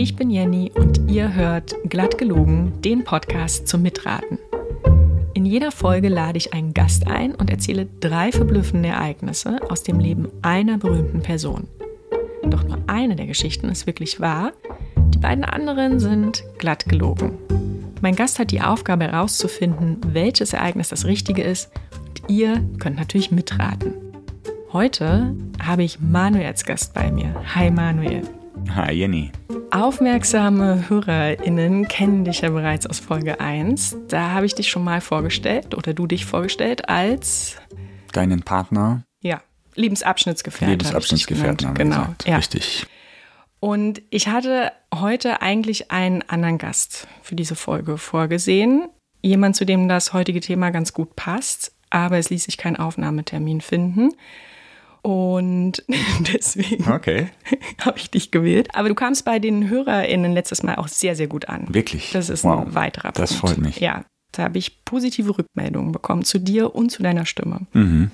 Ich bin Jenny und ihr hört Glatt gelogen, den Podcast zum Mitraten. In jeder Folge lade ich einen Gast ein und erzähle drei verblüffende Ereignisse aus dem Leben einer berühmten Person. Doch nur eine der Geschichten ist wirklich wahr, die beiden anderen sind glatt gelogen. Mein Gast hat die Aufgabe herauszufinden, welches Ereignis das Richtige ist und ihr könnt natürlich mitraten. Heute habe ich Manuel als Gast bei mir. Hi Manuel. Hi Jenny. Aufmerksame HörerInnen kennen dich ja bereits aus Folge 1. Da habe ich dich schon mal vorgestellt oder du dich vorgestellt als deinen Partner. Ja, Lebensabschnittsgefährten. Lebensabschnittsgefährten, genau. Ja. Richtig. Und ich hatte heute eigentlich einen anderen Gast für diese Folge vorgesehen. Jemand, zu dem das heutige Thema ganz gut passt, aber es ließ sich kein Aufnahmetermin finden. Und deswegen okay. habe ich dich gewählt. Aber du kamst bei den HörerInnen letztes Mal auch sehr, sehr gut an. Wirklich? Das ist wow. ein weiterer Punkt. Das freut mich. Ja, da habe ich positive Rückmeldungen bekommen zu dir und zu deiner Stimme. Mhm.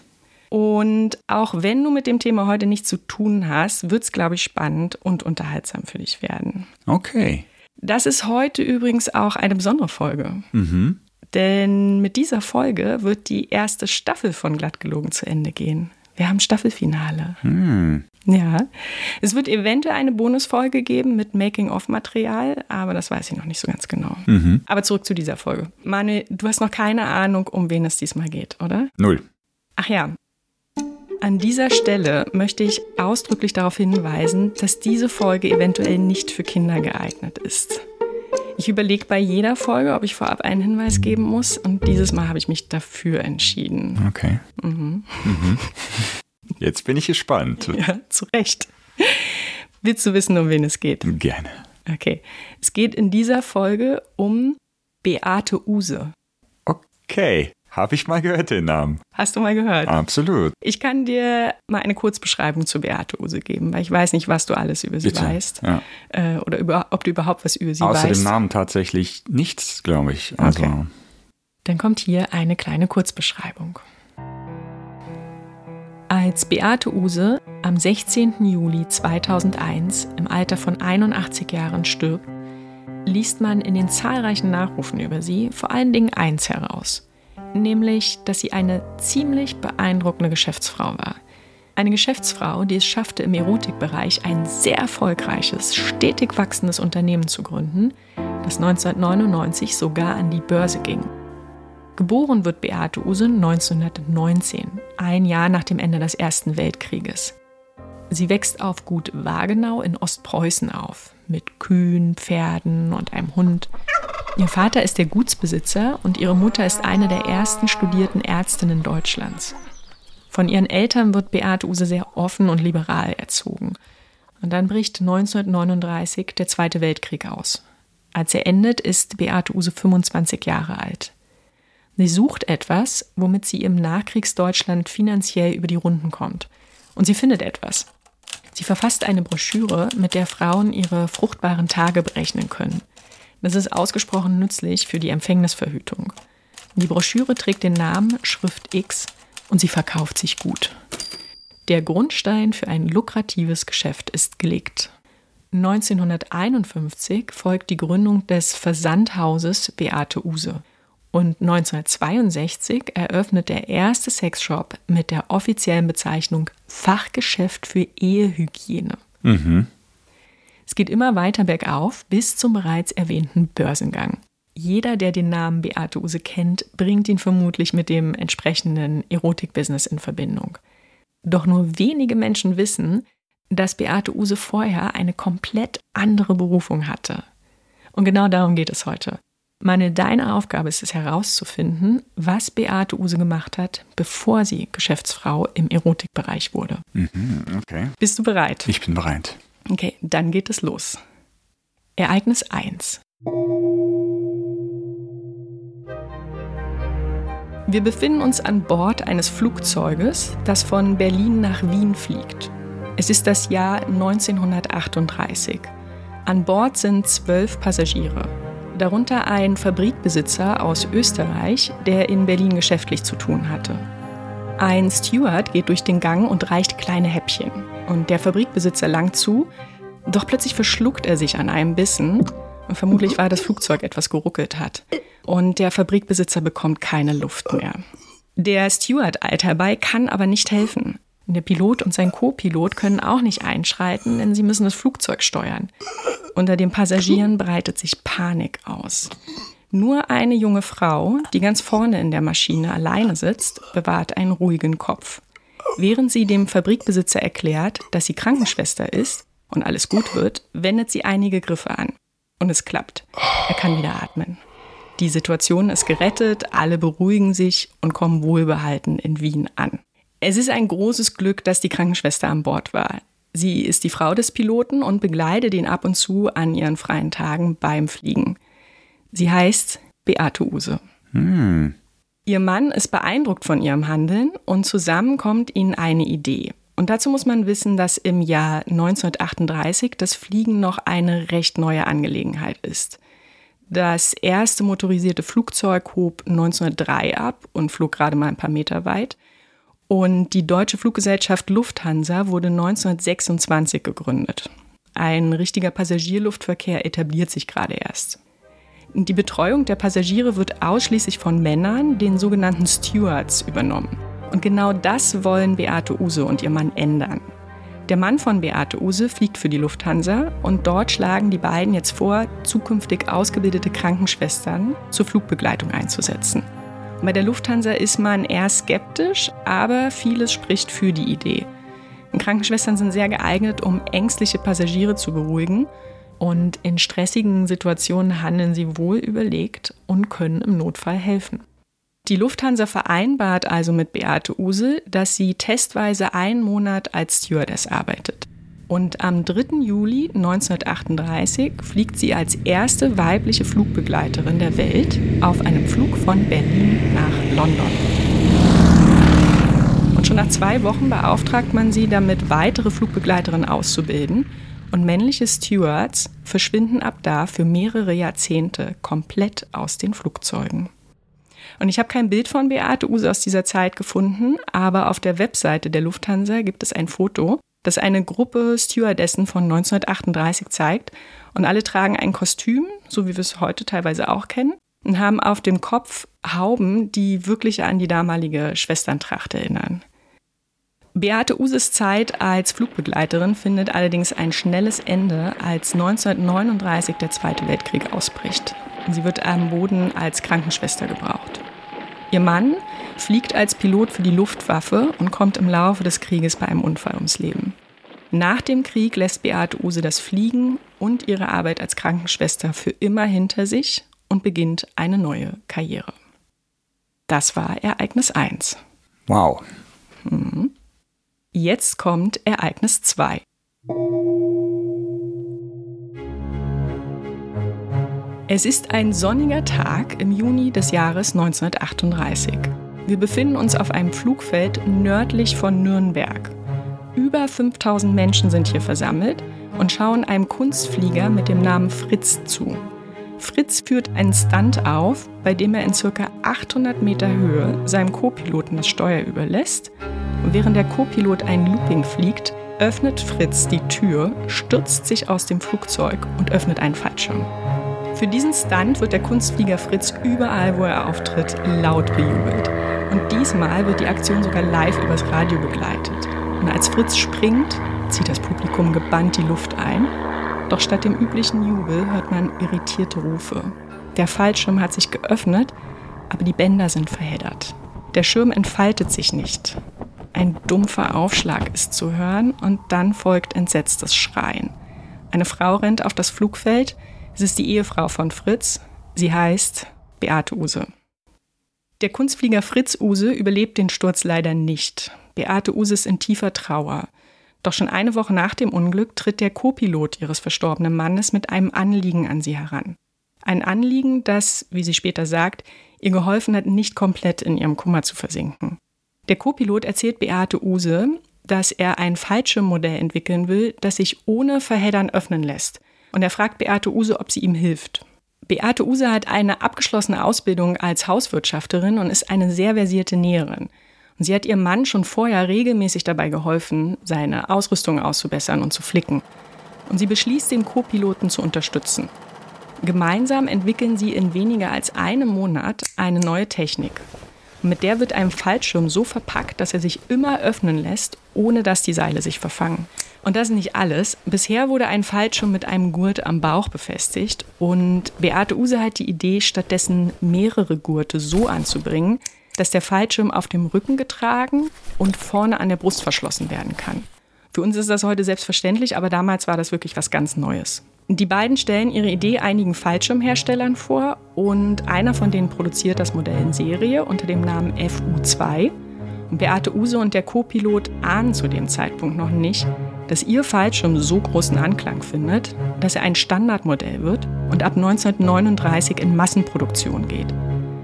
Und auch wenn du mit dem Thema heute nichts zu tun hast, wird es, glaube ich, spannend und unterhaltsam für dich werden. Okay. Das ist heute übrigens auch eine besondere Folge. Mhm. Denn mit dieser Folge wird die erste Staffel von Glattgelogen zu Ende gehen. Wir haben Staffelfinale. Hm. Ja. Es wird eventuell eine Bonusfolge geben mit Making-of-Material, aber das weiß ich noch nicht so ganz genau. Mhm. Aber zurück zu dieser Folge. Manuel, du hast noch keine Ahnung, um wen es diesmal geht, oder? Null. Ach ja. An dieser Stelle möchte ich ausdrücklich darauf hinweisen, dass diese Folge eventuell nicht für Kinder geeignet ist. Ich überlege bei jeder Folge, ob ich vorab einen Hinweis geben muss und dieses Mal habe ich mich dafür entschieden. Okay. Mhm. Mhm. Jetzt bin ich gespannt. Ja, zu Recht. Willst du wissen, um wen es geht? Gerne. Okay. Es geht in dieser Folge um Beate Use. Okay. Habe ich mal gehört, den Namen. Hast du mal gehört? Absolut. Ich kann dir mal eine Kurzbeschreibung zu Beate Use geben, weil ich weiß nicht, was du alles über sie Bitte. weißt. Ja. Äh, oder über, ob du überhaupt was über sie Außer weißt. dem Namen tatsächlich nichts, glaube ich. Also, Okay. Dann kommt hier eine kleine Kurzbeschreibung. Als Beate Use am 16. Juli 2001 im Alter von 81 Jahren stirbt, liest man in den zahlreichen Nachrufen über sie vor allen Dingen eins heraus, nämlich, dass sie eine ziemlich beeindruckende Geschäftsfrau war. Eine Geschäftsfrau, die es schaffte, im Erotikbereich ein sehr erfolgreiches, stetig wachsendes Unternehmen zu gründen, das 1999 sogar an die Börse ging. Geboren wird Beate Use 1919, ein Jahr nach dem Ende des Ersten Weltkrieges. Sie wächst auf Gut Wagenau in Ostpreußen auf, mit Kühen, Pferden und einem Hund. Ihr Vater ist der Gutsbesitzer und ihre Mutter ist eine der ersten studierten Ärztinnen Deutschlands. Von ihren Eltern wird Beate Use sehr offen und liberal erzogen. Und dann bricht 1939 der Zweite Weltkrieg aus. Als er endet, ist Beate Use 25 Jahre alt. Sie sucht etwas, womit sie im Nachkriegsdeutschland finanziell über die Runden kommt. Und sie findet etwas. Sie verfasst eine Broschüre, mit der Frauen ihre fruchtbaren Tage berechnen können. Das ist ausgesprochen nützlich für die Empfängnisverhütung. Die Broschüre trägt den Namen Schrift X und sie verkauft sich gut. Der Grundstein für ein lukratives Geschäft ist gelegt. 1951 folgt die Gründung des Versandhauses Beate Use. Und 1962 eröffnet der erste Sexshop mit der offiziellen Bezeichnung Fachgeschäft für Ehehygiene. Mhm. Es geht immer weiter bergauf bis zum bereits erwähnten Börsengang. Jeder, der den Namen Beate Use kennt, bringt ihn vermutlich mit dem entsprechenden Erotikbusiness in Verbindung. Doch nur wenige Menschen wissen, dass Beate Use vorher eine komplett andere Berufung hatte. Und genau darum geht es heute. Meine, deine Aufgabe ist es herauszufinden, was Beate Use gemacht hat, bevor sie Geschäftsfrau im Erotikbereich wurde. Mhm. Okay. Bist du bereit? Ich bin bereit. Okay, dann geht es los. Ereignis 1. Wir befinden uns an Bord eines Flugzeuges, das von Berlin nach Wien fliegt. Es ist das Jahr 1938. An Bord sind zwölf Passagiere, darunter ein Fabrikbesitzer aus Österreich, der in Berlin geschäftlich zu tun hatte. Ein Steward geht durch den Gang und reicht kleine Häppchen. Und der Fabrikbesitzer langt zu, Doch plötzlich verschluckt er sich an einem Bissen vermutlich war das Flugzeug etwas geruckelt hat. Und der Fabrikbesitzer bekommt keine Luft mehr. Der Steward eilt herbei, kann aber nicht helfen. Der Pilot und sein Co-Pilot können auch nicht einschreiten, denn sie müssen das Flugzeug steuern. Unter den Passagieren breitet sich Panik aus. Nur eine junge Frau, die ganz vorne in der Maschine alleine sitzt, bewahrt einen ruhigen Kopf. Während sie dem Fabrikbesitzer erklärt, dass sie Krankenschwester ist und alles gut wird, wendet sie einige Griffe an. Und es klappt. Er kann wieder atmen. Die Situation ist gerettet, alle beruhigen sich und kommen wohlbehalten in Wien an. Es ist ein großes Glück, dass die Krankenschwester an Bord war. Sie ist die Frau des Piloten und begleitet ihn ab und zu an ihren freien Tagen beim Fliegen. Sie heißt Beate Use. Hm. Ihr Mann ist beeindruckt von ihrem Handeln und zusammen kommt ihnen eine Idee. Und dazu muss man wissen, dass im Jahr 1938 das Fliegen noch eine recht neue Angelegenheit ist. Das erste motorisierte Flugzeug hob 1903 ab und flog gerade mal ein paar Meter weit. Und die deutsche Fluggesellschaft Lufthansa wurde 1926 gegründet. Ein richtiger Passagierluftverkehr etabliert sich gerade erst. Die Betreuung der Passagiere wird ausschließlich von Männern, den sogenannten Stewards, übernommen. Und genau das wollen Beate Use und ihr Mann ändern. Der Mann von Beate Use fliegt für die Lufthansa und dort schlagen die beiden jetzt vor, zukünftig ausgebildete Krankenschwestern zur Flugbegleitung einzusetzen. Bei der Lufthansa ist man eher skeptisch, aber vieles spricht für die Idee. Krankenschwestern sind sehr geeignet, um ängstliche Passagiere zu beruhigen. Und in stressigen Situationen handeln sie wohl überlegt und können im Notfall helfen. Die Lufthansa vereinbart also mit Beate Use, dass sie testweise einen Monat als Stewardess arbeitet. Und am 3. Juli 1938 fliegt sie als erste weibliche Flugbegleiterin der Welt auf einem Flug von Berlin nach London. Und schon nach zwei Wochen beauftragt man sie damit, weitere Flugbegleiterinnen auszubilden. Und männliche Stewards verschwinden ab da für mehrere Jahrzehnte komplett aus den Flugzeugen. Und ich habe kein Bild von Beate Use aus dieser Zeit gefunden, aber auf der Webseite der Lufthansa gibt es ein Foto, das eine Gruppe Stewardessen von 1938 zeigt. Und alle tragen ein Kostüm, so wie wir es heute teilweise auch kennen, und haben auf dem Kopf Hauben, die wirklich an die damalige Schwesterntracht erinnern. Beate Uses Zeit als Flugbegleiterin findet allerdings ein schnelles Ende, als 1939 der Zweite Weltkrieg ausbricht. Sie wird am Boden als Krankenschwester gebraucht. Ihr Mann fliegt als Pilot für die Luftwaffe und kommt im Laufe des Krieges bei einem Unfall ums Leben. Nach dem Krieg lässt Beate Use das Fliegen und ihre Arbeit als Krankenschwester für immer hinter sich und beginnt eine neue Karriere. Das war Ereignis 1. Wow. Mhm. Jetzt kommt Ereignis 2. Es ist ein sonniger Tag im Juni des Jahres 1938. Wir befinden uns auf einem Flugfeld nördlich von Nürnberg. Über 5000 Menschen sind hier versammelt und schauen einem Kunstflieger mit dem Namen Fritz zu. Fritz führt einen Stunt auf, bei dem er in ca. 800 Meter Höhe seinem Co-Piloten das Steuer überlässt. Während der Co-Pilot ein Looping fliegt, öffnet Fritz die Tür, stürzt sich aus dem Flugzeug und öffnet einen Fallschirm. Für diesen Stunt wird der Kunstflieger Fritz überall, wo er auftritt, laut bejubelt. Und diesmal wird die Aktion sogar live übers Radio begleitet. Und als Fritz springt, zieht das Publikum gebannt die Luft ein. Doch statt dem üblichen Jubel hört man irritierte Rufe. Der Fallschirm hat sich geöffnet, aber die Bänder sind verheddert. Der Schirm entfaltet sich nicht. Ein dumpfer Aufschlag ist zu hören und dann folgt entsetztes Schreien. Eine Frau rennt auf das Flugfeld. Es ist die Ehefrau von Fritz. Sie heißt Beate Use. Der Kunstflieger Fritz Use überlebt den Sturz leider nicht. Beate Use ist in tiefer Trauer. Doch schon eine Woche nach dem Unglück tritt der Co-Pilot ihres verstorbenen Mannes mit einem Anliegen an sie heran. Ein Anliegen, das, wie sie später sagt, ihr geholfen hat, nicht komplett in ihrem Kummer zu versinken. Der Co-Pilot erzählt Beate Use, dass er ein Fallschirmmodell entwickeln will, das sich ohne Verheddern öffnen lässt. Und er fragt Beate Use, ob sie ihm hilft. Beate Use hat eine abgeschlossene Ausbildung als Hauswirtschafterin und ist eine sehr versierte Näherin. Und sie hat ihrem Mann schon vorher regelmäßig dabei geholfen, seine Ausrüstung auszubessern und zu flicken. und sie beschließt, den Co-Piloten zu unterstützen. Gemeinsam entwickeln sie in weniger als einem Monat eine neue Technik. Mit der wird ein Fallschirm so verpackt, dass er sich immer öffnen lässt, ohne dass die Seile sich verfangen. Und das ist nicht alles. Bisher wurde ein Fallschirm mit einem Gurt am Bauch befestigt und Beate Use hat die Idee, stattdessen mehrere Gurte so anzubringen, dass der Fallschirm auf dem Rücken getragen und vorne an der Brust verschlossen werden kann. Für uns ist das heute selbstverständlich, aber damals war das wirklich was ganz Neues. Die beiden stellen ihre Idee einigen Fallschirmherstellern vor und einer von denen produziert das Modell in Serie unter dem Namen FU2. Und Beate Use und der Co-Pilot ahnen zu dem Zeitpunkt noch nicht, dass ihr Fallschirm so großen Anklang findet, dass er ein Standardmodell wird und ab 1939 in Massenproduktion geht.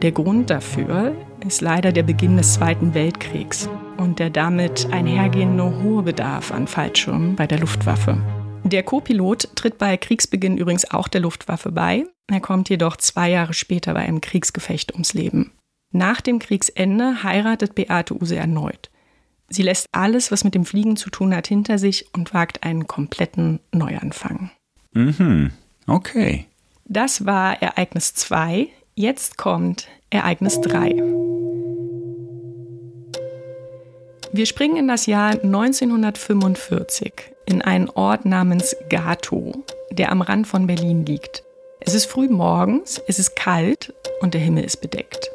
Der Grund dafür ist leider der Beginn des Zweiten Weltkriegs und der damit einhergehende hohe Bedarf an Fallschirmen bei der Luftwaffe. Der Co-Pilot tritt bei Kriegsbeginn übrigens auch der Luftwaffe bei. Er kommt jedoch zwei Jahre später bei einem Kriegsgefecht ums Leben. Nach dem Kriegsende heiratet Beate Use erneut. Sie lässt alles, was mit dem Fliegen zu tun hat, hinter sich und wagt einen kompletten Neuanfang. Mhm. Okay. Das war Ereignis 2. Jetzt kommt Ereignis 3. Wir springen in das Jahr 1945 in einen Ort namens Gato, der am Rand von Berlin liegt. Es ist früh morgens, es ist kalt und der Himmel ist bedeckt.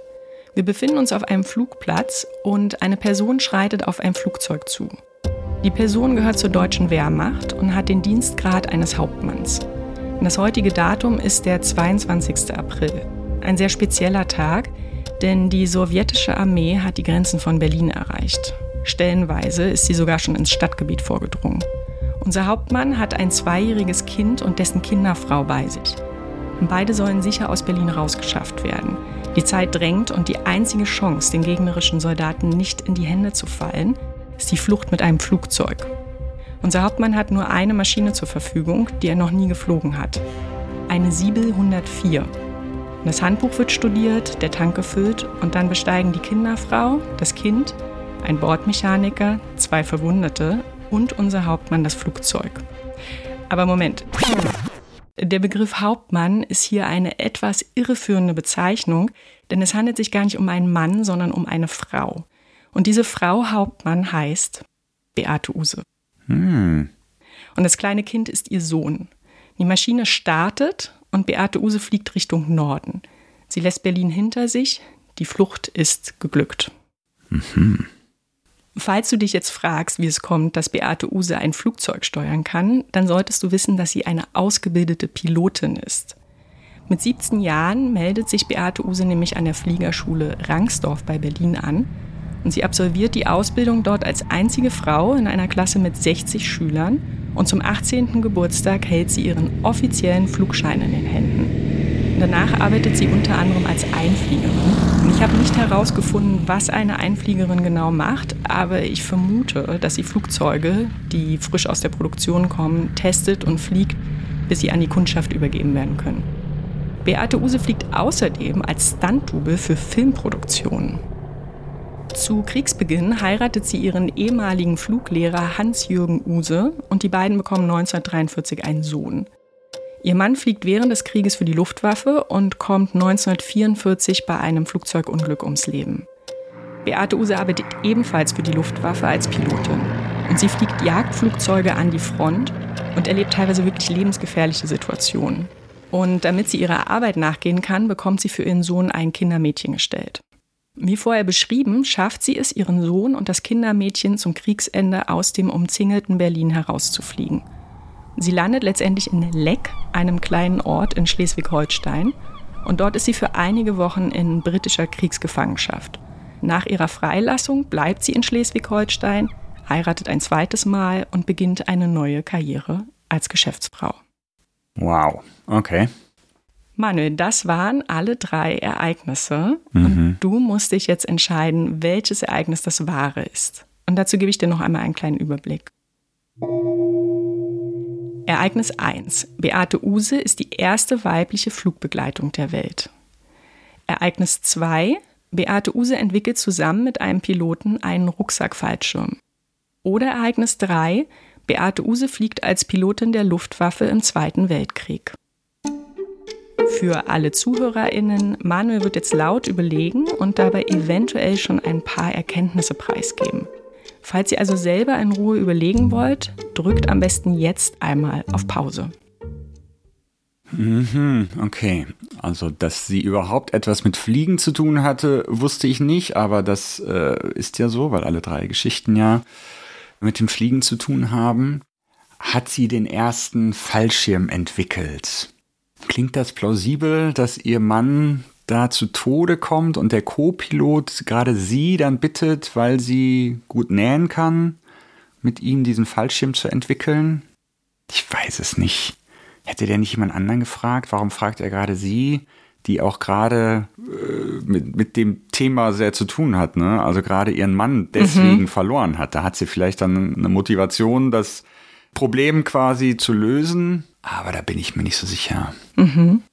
Wir befinden uns auf einem Flugplatz und eine Person schreitet auf ein Flugzeug zu. Die Person gehört zur deutschen Wehrmacht und hat den Dienstgrad eines Hauptmanns. Das heutige Datum ist der 22. April. Ein sehr spezieller Tag, denn die sowjetische Armee hat die Grenzen von Berlin erreicht. Stellenweise ist sie sogar schon ins Stadtgebiet vorgedrungen. Unser Hauptmann hat ein zweijähriges Kind und dessen Kinderfrau bei sich. Beide sollen sicher aus Berlin rausgeschafft werden. Die Zeit drängt und die einzige Chance, den gegnerischen Soldaten nicht in die Hände zu fallen, ist die Flucht mit einem Flugzeug. Unser Hauptmann hat nur eine Maschine zur Verfügung, die er noch nie geflogen hat. Eine Siebel 104. Das Handbuch wird studiert, der Tank gefüllt und dann besteigen die Kinderfrau, das Kind, ein Bordmechaniker, zwei Verwundete und unser Hauptmann das Flugzeug. Aber Moment. Der Begriff Hauptmann ist hier eine etwas irreführende Bezeichnung, denn es handelt sich gar nicht um einen Mann, sondern um eine Frau. Und diese Frau Hauptmann heißt Beate Use. Hm. Und das kleine Kind ist ihr Sohn. Die Maschine startet und Beate Use fliegt Richtung Norden. Sie lässt Berlin hinter sich. Die Flucht ist geglückt. Mhm. Falls du dich jetzt fragst, wie es kommt, dass Beate Use ein Flugzeug steuern kann, dann solltest du wissen, dass sie eine ausgebildete Pilotin ist. Mit 17 Jahren meldet sich Beate Use nämlich an der Fliegerschule Rangsdorf bei Berlin an und sie absolviert die Ausbildung dort als einzige Frau in einer Klasse mit 60 Schülern und zum 18. Geburtstag hält sie ihren offiziellen Flugschein in den Händen. Danach arbeitet sie unter anderem als Einfliegerin. Ich habe nicht herausgefunden, was eine Einfliegerin genau macht, aber ich vermute, dass sie Flugzeuge, die frisch aus der Produktion kommen, testet und fliegt, bis sie an die Kundschaft übergeben werden können. Beate Use fliegt außerdem als Stunt-Double für Filmproduktionen. Zu Kriegsbeginn heiratet sie ihren ehemaligen Fluglehrer Hans-Jürgen Use und die beiden bekommen 1943 einen Sohn. Ihr Mann fliegt während des Krieges für die Luftwaffe und kommt 1944 bei einem Flugzeugunglück ums Leben. Beate Use arbeitet ebenfalls für die Luftwaffe als Pilotin. Und sie fliegt Jagdflugzeuge an die Front und erlebt teilweise wirklich lebensgefährliche Situationen. Und damit sie ihrer Arbeit nachgehen kann, bekommt sie für ihren Sohn ein Kindermädchen gestellt. Wie vorher beschrieben, schafft sie es, ihren Sohn und das Kindermädchen zum Kriegsende aus dem umzingelten Berlin herauszufliegen. Sie landet letztendlich in Leck, einem kleinen Ort in Schleswig-Holstein. Und dort ist sie für einige Wochen in britischer Kriegsgefangenschaft. Nach ihrer Freilassung bleibt sie in Schleswig-Holstein, heiratet ein zweites Mal und beginnt eine neue Karriere als Geschäftsfrau. Wow, okay. Manuel, das waren alle drei Ereignisse. Mhm. Und du musst dich jetzt entscheiden, welches Ereignis das wahre ist. Und dazu gebe ich dir noch einmal einen kleinen Überblick. Ereignis 1. Beate Use ist die erste weibliche Flugbegleitung der Welt. Ereignis 2. Beate Use entwickelt zusammen mit einem Piloten einen Rucksackfallschirm. Oder Ereignis 3. Beate Use fliegt als Pilotin der Luftwaffe im Zweiten Weltkrieg. Für alle ZuhörerInnen, Manuel wird jetzt laut überlegen und dabei eventuell schon ein paar Erkenntnisse preisgeben. Falls ihr also selber in Ruhe überlegen wollt, drückt am besten jetzt einmal auf Pause. Mhm, okay. Also, dass sie überhaupt etwas mit Fliegen zu tun hatte, wusste ich nicht, aber das äh, ist ja so, weil alle drei Geschichten ja mit dem Fliegen zu tun haben. Hat sie den ersten Fallschirm entwickelt? Klingt das plausibel, dass ihr Mann da zu Tode kommt und der Co-Pilot gerade sie dann bittet, weil sie gut nähen kann, mit ihm diesen Fallschirm zu entwickeln? Ich weiß es nicht. Hätte der nicht jemand anderen gefragt? Warum fragt er gerade sie, die auch gerade äh, mit, mit dem Thema sehr zu tun hat, ne? Also gerade ihren Mann deswegen mhm. verloren hat. Da hat sie vielleicht dann eine Motivation, das Problem quasi zu lösen. Aber da bin ich mir nicht so sicher. Mhm.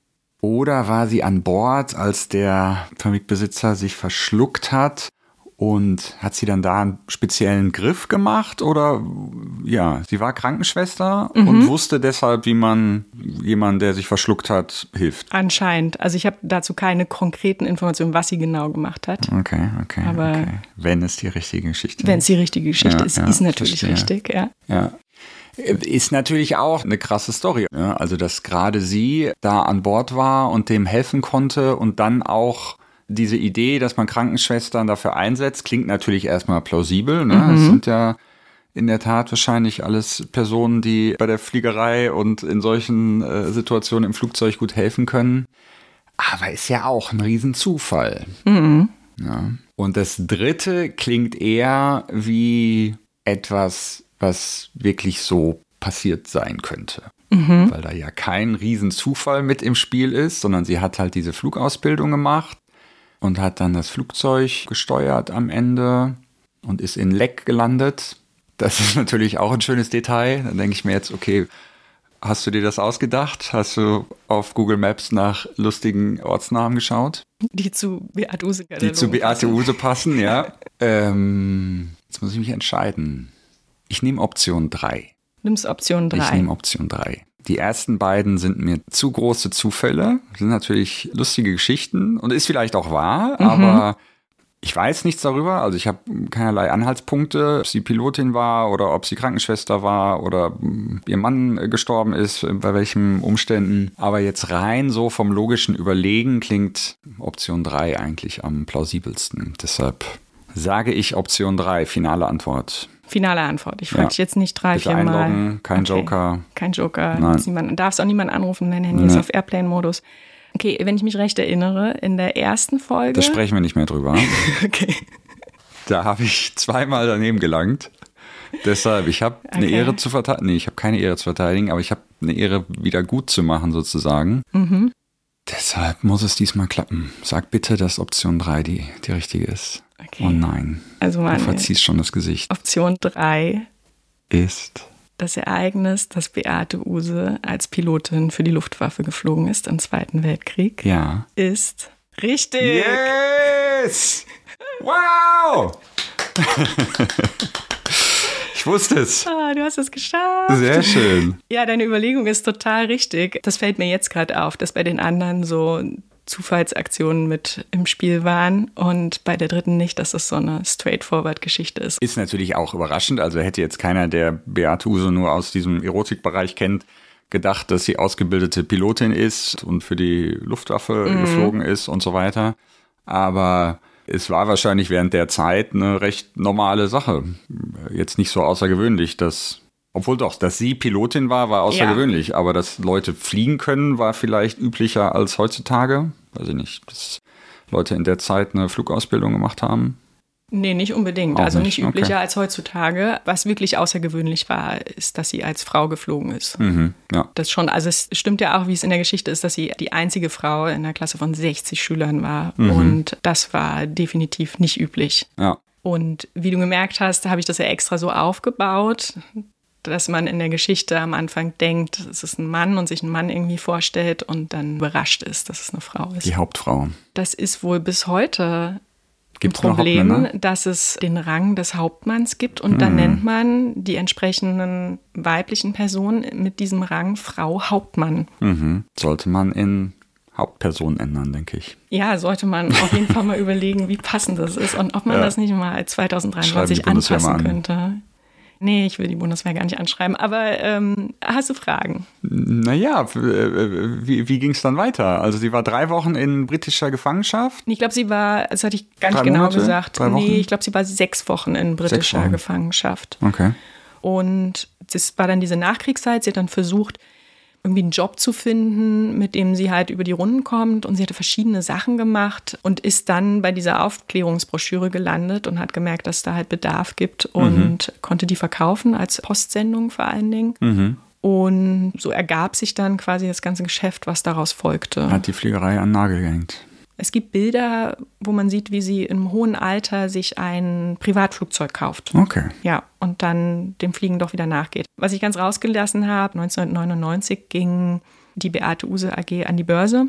Oder war sie an Bord, als der Fabrikbesitzer sich verschluckt hat und hat sie dann da einen speziellen Griff gemacht oder ja, sie war Krankenschwester mhm. und wusste deshalb, wie man jemanden, der sich verschluckt hat, hilft. Anscheinend. Also ich habe dazu keine konkreten Informationen, was sie genau gemacht hat. Okay, okay. Aber okay. wenn es die richtige Geschichte ist. Wenn es die richtige Geschichte ja, ist, ja, ist natürlich verstehe. richtig, ja. Ja. Ist natürlich auch eine krasse Story. Ja, also, dass gerade sie da an Bord war und dem helfen konnte und dann auch diese Idee, dass man Krankenschwestern dafür einsetzt, klingt natürlich erstmal plausibel. Ne? Mhm. Es sind ja in der Tat wahrscheinlich alles Personen, die bei der Fliegerei und in solchen äh, Situationen im Flugzeug gut helfen können. Aber ist ja auch ein Riesenzufall. Mhm. Ja. Und das dritte klingt eher wie etwas, was wirklich so passiert sein könnte. Mhm. Weil da ja kein Riesenzufall mit im Spiel ist, sondern sie hat halt diese Flugausbildung gemacht und hat dann das Flugzeug gesteuert am Ende und ist in Leck gelandet. Das ist natürlich auch ein schönes Detail. Dann denke ich mir jetzt, okay, hast du dir das ausgedacht? Hast du auf Google Maps nach lustigen Ortsnamen geschaut? Die zu Beate Use Die zu Beate Use passen, ja. ähm, jetzt muss ich mich entscheiden. Ich nehme Option 3. Nimmst Option 3. Ich nehme Option 3. Die ersten beiden sind mir zu große Zufälle, sind natürlich lustige Geschichten und ist vielleicht auch wahr, mhm. aber ich weiß nichts darüber. Also ich habe keinerlei Anhaltspunkte, ob sie Pilotin war oder ob sie Krankenschwester war oder ihr Mann gestorben ist, bei welchen Umständen. Aber jetzt rein so vom logischen Überlegen klingt Option 3 eigentlich am plausibelsten. Deshalb sage ich Option 3, finale Antwort. Finale Antwort. Ich frage ja. dich jetzt nicht drei, vier Mal. Kein okay. Joker. Kein Joker. Nein. darfst auch niemand anrufen, dein Handy nee. ist auf Airplane-Modus. Okay, wenn ich mich recht erinnere, in der ersten Folge. Da sprechen wir nicht mehr drüber. okay. Da habe ich zweimal daneben gelangt. Deshalb, ich habe okay. eine Ehre zu verteidigen. Nee, ich habe keine Ehre zu verteidigen, aber ich habe eine Ehre wieder gut zu machen, sozusagen. Mhm. Deshalb muss es diesmal klappen. Sag bitte, dass Option 3 die, die richtige ist. Okay. Oh nein. Also du verziehst schon das Gesicht. Option 3 ist das Ereignis, dass Beate Use als Pilotin für die Luftwaffe geflogen ist im Zweiten Weltkrieg, ja. ist richtig. Yes! Wow! Ich wusste es. Ah, du hast es geschafft. Sehr schön. Ja, deine Überlegung ist total richtig. Das fällt mir jetzt gerade auf, dass bei den anderen so Zufallsaktionen mit im Spiel waren und bei der dritten nicht, dass es so eine straightforward-Geschichte ist. Ist natürlich auch überraschend. Also hätte jetzt keiner, der Beate Use nur aus diesem Erotikbereich kennt, gedacht, dass sie ausgebildete Pilotin ist und für die Luftwaffe mhm. geflogen ist und so weiter. Aber es war wahrscheinlich während der Zeit eine recht normale Sache. Jetzt nicht so außergewöhnlich, dass obwohl doch, dass sie Pilotin war, war außergewöhnlich, ja. aber dass Leute fliegen können, war vielleicht üblicher als heutzutage. Weiß ich nicht, dass Leute in der Zeit eine Flugausbildung gemacht haben. Nee, nicht unbedingt. Auch also nicht, nicht üblicher okay. als heutzutage. Was wirklich außergewöhnlich war, ist, dass sie als Frau geflogen ist. Mhm, ja. Das schon, also es stimmt ja auch, wie es in der Geschichte ist, dass sie die einzige Frau in einer Klasse von 60 Schülern war. Mhm. Und das war definitiv nicht üblich. Ja. Und wie du gemerkt hast, habe ich das ja extra so aufgebaut, dass man in der Geschichte am Anfang denkt, es ist ein Mann und sich ein Mann irgendwie vorstellt und dann überrascht ist, dass es eine Frau ist. Die Hauptfrau. Das ist wohl bis heute Gibt's Problem, dass es den Rang des Hauptmanns gibt und dann nennt man die entsprechenden weiblichen Personen mit diesem Rang Frau Hauptmann. Mhm. Sollte man in Hauptperson ändern, denke ich. Ja, sollte man auf jeden Fall mal überlegen, wie passend das ist und ob man Ja. das nicht mal Schreiben 2023 die Bundeswehr anpassen an. könnte. Nee, ich will die Bundeswehr gar nicht anschreiben, aber ähm, hast du Fragen? Naja, äh, wie, wie ging es dann weiter? Also sie war drei Wochen in britischer Gefangenschaft. Ich glaube, sie war, das hatte ich gar nicht genau Monate? gesagt. Nee, ich glaube, sie war sechs Wochen in britischer Wochen. Gefangenschaft. Okay. Und das war dann diese Nachkriegszeit. Sie hat dann versucht, irgendwie einen Job zu finden, mit dem sie halt über die Runden kommt. Und sie hatte verschiedene Sachen gemacht und ist dann bei dieser Aufklärungsbroschüre gelandet und hat gemerkt, dass es da halt Bedarf gibt und konnte die verkaufen als Postsendung vor allen Dingen. Und so ergab sich dann quasi das ganze Geschäft, was daraus folgte. Hat die Fliegerei an Nagel gehängt. Es gibt Bilder, wo man sieht, wie sie im hohen Alter sich ein Privatflugzeug kauft. Okay. Ja, und dann dem Fliegen doch wieder nachgeht. Was ich ganz rausgelassen habe, 1999 ging die Beate Use AG an die Börse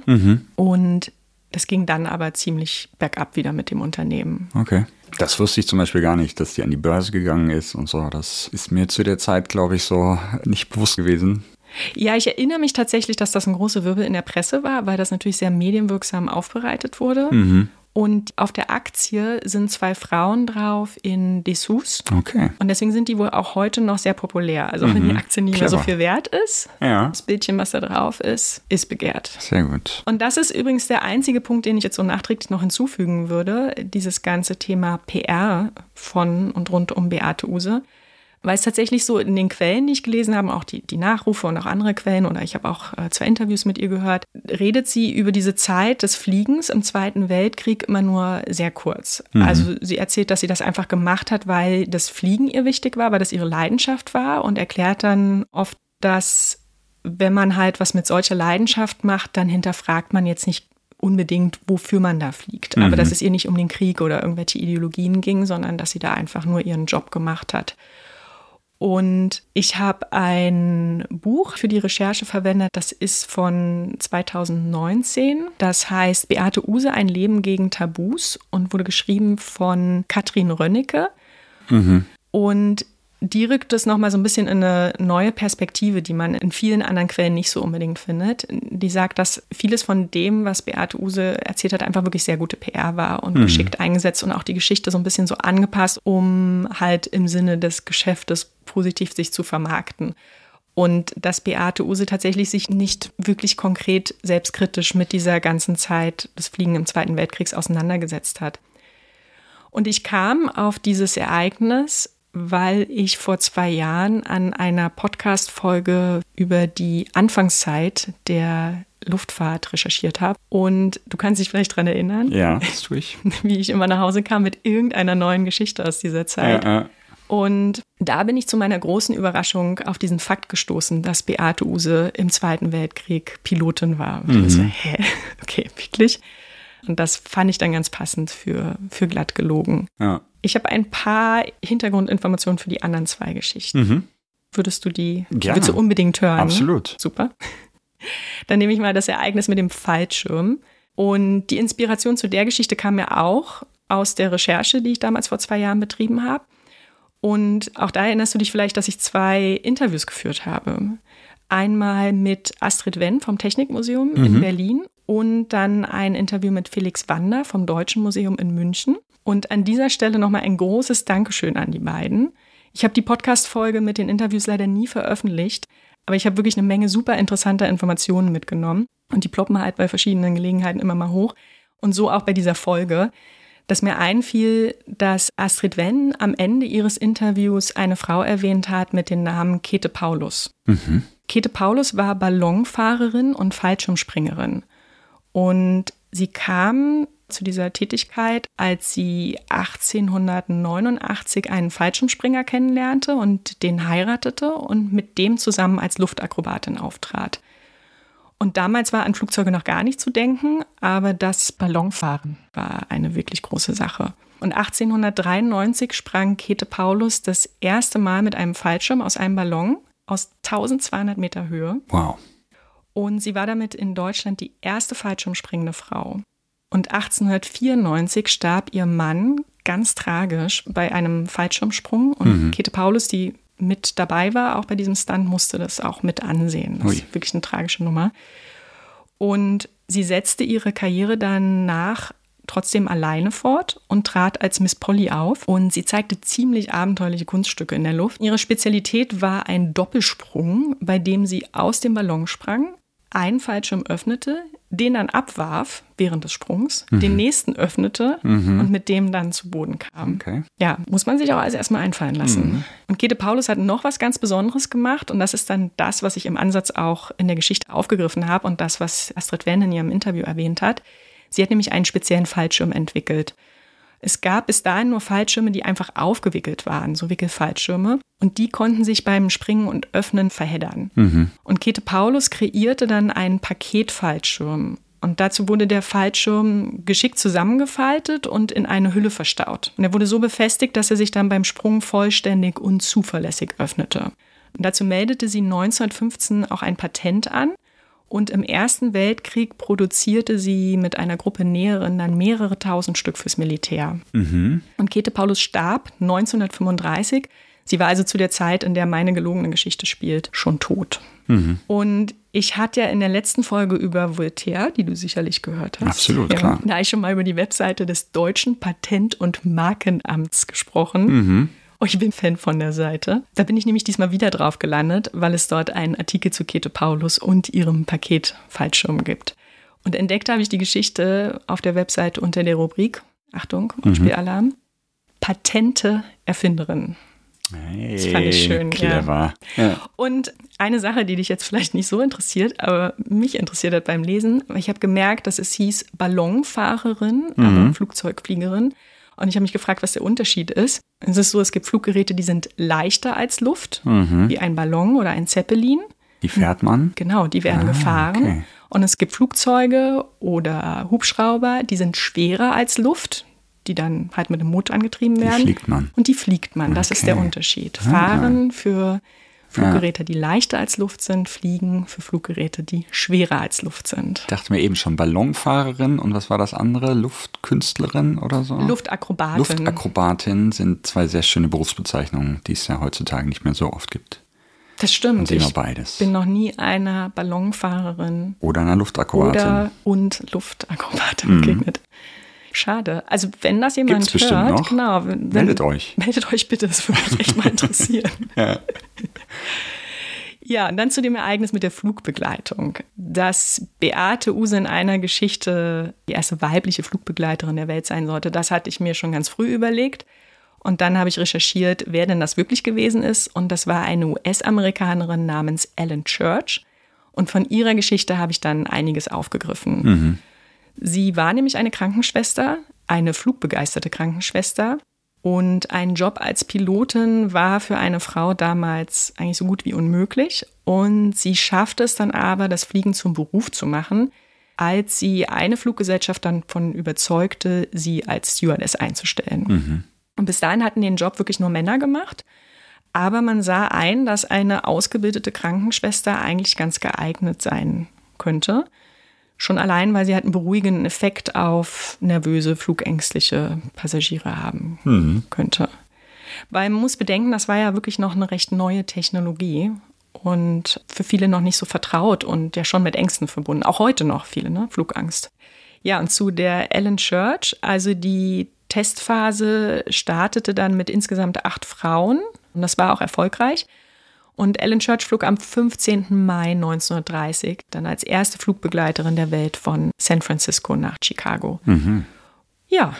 und das ging dann aber ziemlich bergab wieder mit dem Unternehmen. Okay. Das wusste ich zum Beispiel gar nicht, dass die an die Börse gegangen ist und so. Das ist mir zu der Zeit, glaube ich, so nicht bewusst gewesen. Ja, ich erinnere mich tatsächlich, dass das ein großer Wirbel in der Presse war, weil das natürlich sehr medienwirksam aufbereitet wurde. Und auf der Aktie sind zwei Frauen drauf in Dessous. Okay. Und deswegen sind die wohl auch heute noch sehr populär. Also auch wenn die Aktie nicht mehr so viel wert ist, Ja, das Bildchen, was da drauf ist, ist begehrt. sehr gut. Und das ist übrigens der einzige Punkt, den ich jetzt so nachträglich noch hinzufügen würde, dieses ganze Thema PR von und rund um Beate Use. Weil es tatsächlich so in den Quellen, die ich gelesen habe, auch die, die Nachrufe und auch andere Quellen, oder ich habe auch äh, zwei Interviews mit ihr gehört, redet sie über diese Zeit des Fliegens im Zweiten Weltkrieg immer nur sehr kurz. Also sie erzählt, dass sie das einfach gemacht hat, weil das Fliegen ihr wichtig war, weil das ihre Leidenschaft war und erklärt dann oft, dass wenn man halt was mit solcher Leidenschaft macht, dann hinterfragt man jetzt nicht unbedingt, wofür man da fliegt. Aber dass es ihr nicht um den Krieg oder irgendwelche Ideologien ging, sondern dass sie da einfach nur ihren Job gemacht hat. Und ich habe ein Buch für die Recherche verwendet, das ist von 2019. Das heißt Beate Use, ein Leben gegen Tabus und wurde geschrieben von Katrin Rönnecke. Und die rückt es nochmal so ein bisschen in eine neue Perspektive, die man in vielen anderen Quellen nicht so unbedingt findet. Die sagt, dass vieles von dem, was Beate Use erzählt hat, einfach wirklich sehr gute PR war und geschickt eingesetzt und auch die Geschichte so ein bisschen so angepasst, um halt im Sinne des Geschäftes positiv sich zu vermarkten. Und dass Beate Use tatsächlich sich nicht wirklich konkret selbstkritisch mit dieser ganzen Zeit des Fliegen im Zweiten Weltkriegs auseinandergesetzt hat. Und ich kam auf dieses Ereignis, weil ich vor zwei Jahren an einer Podcast-Folge über die Anfangszeit der Luftfahrt recherchiert habe. Und du kannst dich vielleicht dran erinnern, Ja, das tue ich. wie ich immer nach Hause kam mit irgendeiner neuen Geschichte aus dieser Zeit. Ja, äh, Und da bin ich zu meiner großen Überraschung auf diesen Fakt gestoßen, dass Beate Use im Zweiten Weltkrieg Pilotin war. Und ich so, hä? Okay, wirklich? Und das fand ich dann ganz passend für, für glatt gelogen. ja. Ich habe ein paar Hintergrundinformationen für die anderen zwei Geschichten. Würdest du die Gerne. willst du unbedingt hören? Absolut. Super. Dann nehme ich mal das Ereignis mit dem Fallschirm. Und die Inspiration zu der Geschichte kam mir auch aus der Recherche, die ich damals vor zwei Jahren betrieben habe. Und auch da erinnerst du dich vielleicht, dass ich zwei Interviews geführt habe. Einmal mit Astrid Wenn vom Technikmuseum in Berlin und dann ein Interview mit Felix Wander vom Deutschen Museum in München. Und an dieser Stelle nochmal ein großes Dankeschön an die beiden. Ich habe die Podcast-Folge mit den Interviews leider nie veröffentlicht, aber ich habe wirklich eine Menge super interessanter Informationen mitgenommen. Und die ploppen halt bei verschiedenen Gelegenheiten immer mal hoch. Und so auch bei dieser Folge, dass mir einfiel, dass Astrid Wenn am Ende ihres Interviews eine Frau erwähnt hat mit dem Namen Käthe Paulus. Käthe Paulus war Ballonfahrerin und Fallschirmspringerin. Und sie kam zu dieser Tätigkeit, als sie 1889 einen Fallschirmspringer kennenlernte und den heiratete und mit dem zusammen als Luftakrobatin auftrat. Und damals war an Flugzeuge noch gar nicht zu denken, aber das Ballonfahren war eine wirklich große Sache. Und 1893 sprang Käthe Paulus das erste Mal mit einem Fallschirm aus einem Ballon aus 1200 Meter Höhe. Wow. Und sie war damit in Deutschland die erste Fallschirmspringende Frau. Und 1894 starb ihr Mann ganz tragisch bei einem Fallschirmsprung. Und mhm. Käthe Paulus, die mit dabei war, auch bei diesem Stunt, musste das auch mit ansehen. Das Ui. ist wirklich eine tragische Nummer. Und sie setzte ihre Karriere dann nach trotzdem alleine fort und trat als Miss Polly auf und sie zeigte ziemlich abenteuerliche Kunststücke in der Luft. Ihre Spezialität war ein Doppelsprung, bei dem sie aus dem Ballon sprang, einen Fallschirm öffnete, den dann abwarf während des Sprungs, mhm. den nächsten öffnete mhm. und mit dem dann zu Boden kam. Okay. Ja, muss man sich auch also erstmal einfallen lassen. Mhm. Und Käthe Paulus hat noch was ganz Besonderes gemacht und das ist dann das, was ich im Ansatz auch in der Geschichte aufgegriffen habe und das, was Astrid Wendt in ihrem Interview erwähnt hat. Sie hat nämlich einen speziellen Fallschirm entwickelt. Es gab bis dahin nur Fallschirme, die einfach aufgewickelt waren, so Wickelfallschirme. Und die konnten sich beim Springen und Öffnen verheddern. Mhm. Und Käthe Paulus kreierte dann einen Paketfallschirm. Und dazu wurde der Fallschirm geschickt zusammengefaltet und in eine Hülle verstaut. Und er wurde so befestigt, dass er sich dann beim Sprung vollständig und zuverlässig öffnete. Und dazu meldete sie 1915 auch ein Patent an und im Ersten Weltkrieg produzierte sie mit einer Gruppe Näherinnen dann mehrere tausend Stück fürs Militär. Mhm. Und Käthe Paulus starb 1935. Sie war also zu der Zeit, in der meine gelogene Geschichte spielt, schon tot. Mhm. Und ich hatte ja in der letzten Folge über Voltaire, die du sicherlich gehört hast. Absolut, ja, klar. Da habe ich schon mal über die Webseite des Deutschen Patent- und Markenamts gesprochen. Mhm. Oh, ich bin Fan von der Seite. Da bin ich nämlich diesmal wieder drauf gelandet, weil es dort einen Artikel zu Käthe Paulus und ihrem Paketfallschirm gibt. Und entdeckt habe ich die Geschichte auf der Webseite unter der Rubrik, Achtung, Spielalarm, Patente Erfinderin. Hey, das fand ich schön. Clever. Ja. Und eine Sache, die dich jetzt vielleicht nicht so interessiert, aber mich interessiert hat beim Lesen, ich habe gemerkt, dass es hieß Ballonfahrerin, mhm. aber Flugzeugfliegerin. Und ich habe mich gefragt, was der Unterschied ist. Es ist so, es gibt Fluggeräte, die sind leichter als Luft, mhm. wie ein Ballon oder ein Zeppelin. Die fährt man? Genau, die werden ah, gefahren. Okay. Und es gibt Flugzeuge oder Hubschrauber, die sind schwerer als Luft, die dann halt mit dem Motor angetrieben werden. Die fliegt man. Und die fliegt man. Das okay. ist der Unterschied. Ah, Fahren für Fluggeräte, die leichter als Luft sind, fliegen für Fluggeräte, die schwerer als Luft sind. Ich dachte mir eben schon Ballonfahrerin und was war das andere? Luftkünstlerin oder so? Luftakrobatin. Luftakrobatin sind zwei sehr schöne Berufsbezeichnungen, die es ja heutzutage nicht mehr so oft gibt. Das stimmt. Und ich beides. bin noch nie einer Ballonfahrerin oder einer Luftakrobatin oder und Luftakrobatin mhm. begegnet. Schade. Also wenn das jemand Gibt's hört, genau, wenn, meldet euch. Meldet euch bitte, das würde mich echt mal interessieren. ja. Ja, und dann zu dem Ereignis mit der Flugbegleitung. Dass Beate Use in einer Geschichte die erste weibliche Flugbegleiterin der Welt sein sollte, das hatte ich mir schon ganz früh überlegt. Und dann habe ich recherchiert, wer denn das wirklich gewesen ist. Und das war eine US-Amerikanerin namens Ellen Church. Und von ihrer Geschichte habe ich dann einiges aufgegriffen. Mhm. Sie war nämlich eine Krankenschwester, eine flugbegeisterte Krankenschwester. Und ein Job als Pilotin war für eine Frau damals eigentlich so gut wie unmöglich. Und sie schaffte es dann aber, das Fliegen zum Beruf zu machen, als sie eine Fluggesellschaft dann von überzeugte, sie als Stewardess einzustellen. Mhm. Und bis dahin hatten den Job wirklich nur Männer gemacht. Aber man sah ein, dass eine ausgebildete Krankenschwester eigentlich ganz geeignet sein könnte. Schon allein, weil sie halt einen beruhigenden Effekt auf nervöse, flugängstliche Passagiere haben mhm. könnte. Weil man muss bedenken, das war ja wirklich noch eine recht neue Technologie und für viele noch nicht so vertraut und ja schon mit Ängsten verbunden. Auch heute noch viele, ne? Flugangst. Ja, und zu der Ellen Church, also die Testphase startete dann mit insgesamt acht Frauen und das war auch erfolgreich. Und Ellen Church flog am 15. Mai 1930 dann als erste Flugbegleiterin der Welt von San Francisco nach Chicago. Mhm. Ja.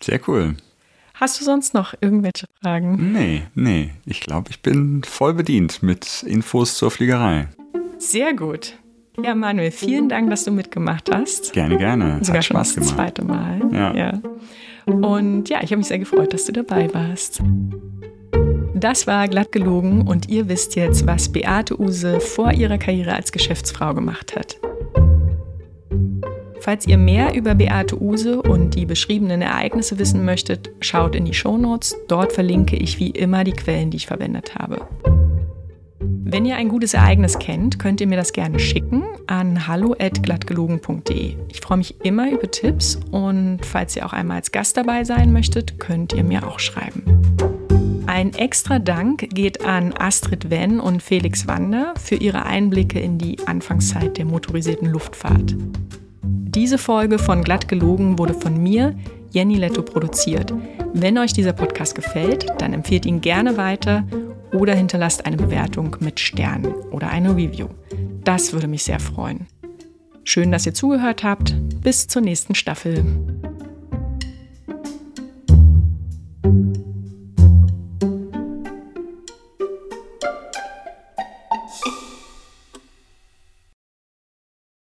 Sehr cool. Hast du sonst noch irgendwelche Fragen? Nee, nee. Ich glaube, ich bin voll bedient mit Infos zur Fliegerei. Sehr gut. Ja, Manuel, vielen Dank, dass du mitgemacht hast. Gerne, gerne. Sogar Hat schon Spaß das gemacht. zweite Mal. Ja. ja. Und ja, ich habe mich sehr gefreut, dass du dabei warst. Das war glatt gelogen und ihr wisst jetzt, was Beate Use vor ihrer Karriere als Geschäftsfrau gemacht hat. Falls ihr mehr über Beate Use und die beschriebenen Ereignisse wissen möchtet, schaut in die Shownotes. Dort verlinke ich wie immer die Quellen, die ich verwendet habe. Wenn ihr ein gutes Ereignis kennt, könnt ihr mir das gerne schicken an hallo@glattgelogen.de. Ich freue mich immer über Tipps und falls ihr auch einmal als Gast dabei sein möchtet, könnt ihr mir auch schreiben. Ein extra Dank geht an Astrid Wenn und Felix Wander für ihre Einblicke in die Anfangszeit der motorisierten Luftfahrt. Diese Folge von Glatt gelogen wurde von mir, Jenny Letto, produziert. Wenn euch dieser Podcast gefällt, dann empfehlt ihn gerne weiter oder hinterlasst eine Bewertung mit Sternen oder eine Review. Das würde mich sehr freuen. Schön, dass ihr zugehört habt. Bis zur nächsten Staffel.